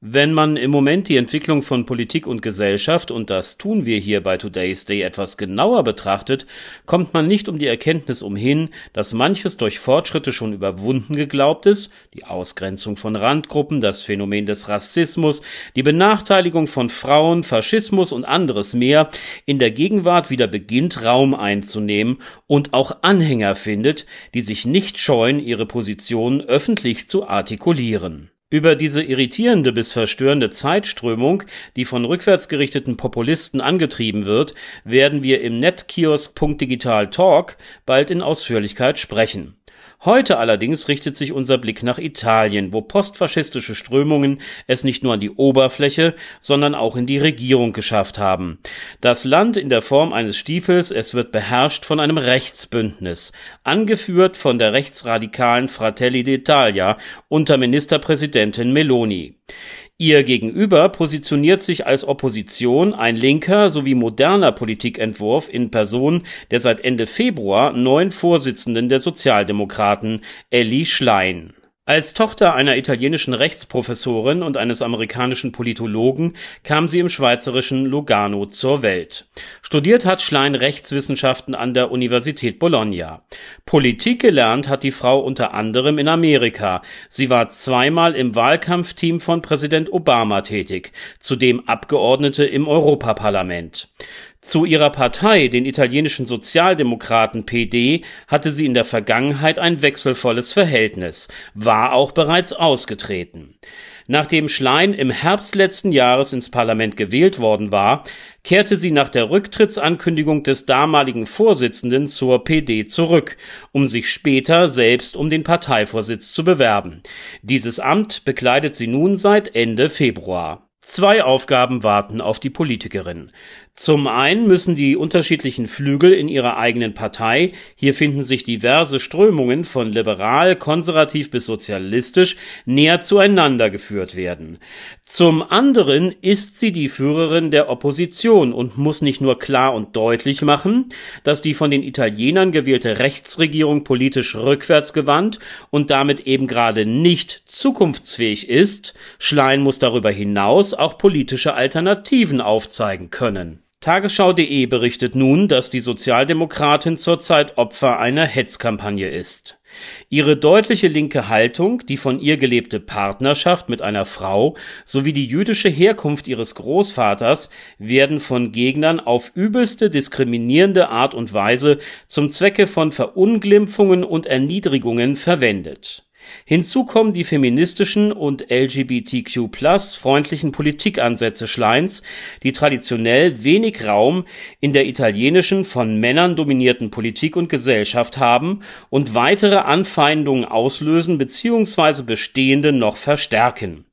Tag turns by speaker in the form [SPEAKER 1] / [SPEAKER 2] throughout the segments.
[SPEAKER 1] Wenn man im Moment die Entwicklung von Politik und Gesellschaft, und das tun wir hier bei Today's Day etwas genauer betrachtet, kommt man nicht um die Erkenntnis umhin, dass manches durch Fortschritte schon überwunden geglaubt ist, die Ausgrenzung von Randgruppen, das Phänomen des Rassismus, die Benachteiligung von Frauen, Faschismus und anderes mehr, in der Gegenwart wieder beginnt Raum einzunehmen und auch Anhänger findet, die sich nicht scheuen, ihre Position öffentlich zu artikulieren. Über diese irritierende bis verstörende Zeitströmung, die von rückwärtsgerichteten Populisten angetrieben wird, werden wir im Netkiosk.digital Talk bald in Ausführlichkeit sprechen Heute allerdings richtet sich unser Blick nach Italien, wo postfaschistische Strömungen es nicht nur an die Oberfläche, sondern auch in die Regierung geschafft haben. Das Land in der Form eines Stiefels, es wird beherrscht von einem Rechtsbündnis, angeführt von der rechtsradikalen Fratelli d'Italia unter Ministerpräsidentin Meloni. Ihr gegenüber positioniert sich als Opposition ein linker sowie moderner Politikentwurf in Person der seit Ende Februar neuen Vorsitzenden der Sozialdemokraten, Elli Schlein als Tochter einer italienischen Rechtsprofessorin und eines amerikanischen Politologen kam sie im schweizerischen Lugano zur Welt. Studiert hat Schlein Rechtswissenschaften an der Universität Bologna. Politik gelernt hat die Frau unter anderem in Amerika. Sie war zweimal im Wahlkampfteam von Präsident Obama tätig, zudem Abgeordnete im Europaparlament. Zu ihrer Partei, den italienischen Sozialdemokraten PD, hatte sie in der Vergangenheit ein wechselvolles Verhältnis, war auch bereits ausgetreten. Nachdem Schlein im Herbst letzten Jahres ins Parlament gewählt worden war, kehrte sie nach der Rücktrittsankündigung des damaligen Vorsitzenden zur PD zurück, um sich später selbst um den Parteivorsitz zu bewerben. Dieses Amt bekleidet sie nun seit Ende Februar. Zwei Aufgaben warten auf die Politikerin. Zum einen müssen die unterschiedlichen Flügel in ihrer eigenen Partei, hier finden sich diverse Strömungen von liberal, konservativ bis sozialistisch, näher zueinander geführt werden. Zum anderen ist sie die Führerin der Opposition und muss nicht nur klar und deutlich machen, dass die von den Italienern gewählte Rechtsregierung politisch rückwärtsgewandt und damit eben gerade nicht zukunftsfähig ist, Schlein muss darüber hinaus auch politische Alternativen aufzeigen können. Tagesschau.de berichtet nun, dass die Sozialdemokratin zurzeit Opfer einer Hetzkampagne ist. Ihre deutliche linke Haltung, die von ihr gelebte Partnerschaft mit einer Frau sowie die jüdische Herkunft ihres Großvaters werden von Gegnern auf übelste diskriminierende Art und Weise zum Zwecke von Verunglimpfungen und Erniedrigungen verwendet Hinzu kommen die feministischen und LGBTQ+-freundlichen Politikansätze Schleins, die traditionell wenig Raum in der italienischen, von Männern dominierten Politik und Gesellschaft haben und weitere Anfeindungen auslösen bzw. bestehende noch verstärken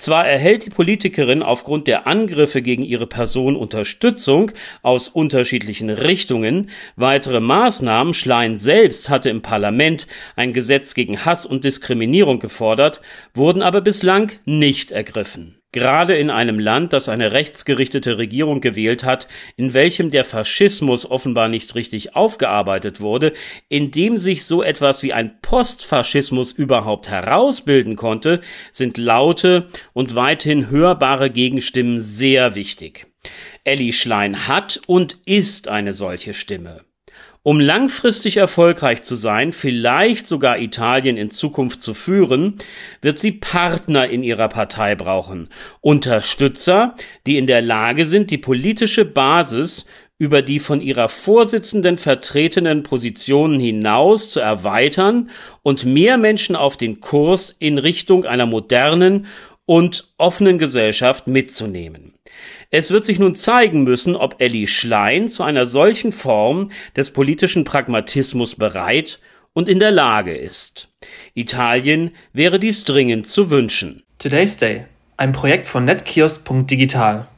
[SPEAKER 1] zwar erhält die Politikerin aufgrund der Angriffe gegen ihre Person Unterstützung aus unterschiedlichen Richtungen, weitere Maßnahmen Schlein selbst hatte im Parlament ein Gesetz gegen Hass und Diskriminierung gefordert, wurden aber bislang nicht ergriffen Gerade in einem Land, das eine rechtsgerichtete Regierung gewählt hat, in welchem der Faschismus offenbar nicht richtig aufgearbeitet wurde, in dem sich so etwas wie ein Postfaschismus überhaupt herausbilden konnte, sind laute und weithin hörbare Gegenstimmen sehr wichtig. Elli Schlein hat und ist eine solche Stimme. Um langfristig erfolgreich zu sein, vielleicht sogar Italien in Zukunft zu führen, wird sie Partner in ihrer Partei brauchen, Unterstützer, die in der Lage sind, die politische Basis über die von ihrer Vorsitzenden vertretenen Positionen hinaus zu erweitern und mehr Menschen auf den Kurs in Richtung einer modernen und offenen Gesellschaft mitzunehmen. Es wird sich nun zeigen müssen, ob Elli Schlein zu einer solchen Form des politischen Pragmatismus bereit und in der Lage ist. Italien wäre dies dringend zu wünschen.
[SPEAKER 2] Today's Day, ein Projekt von netkiosk.digital.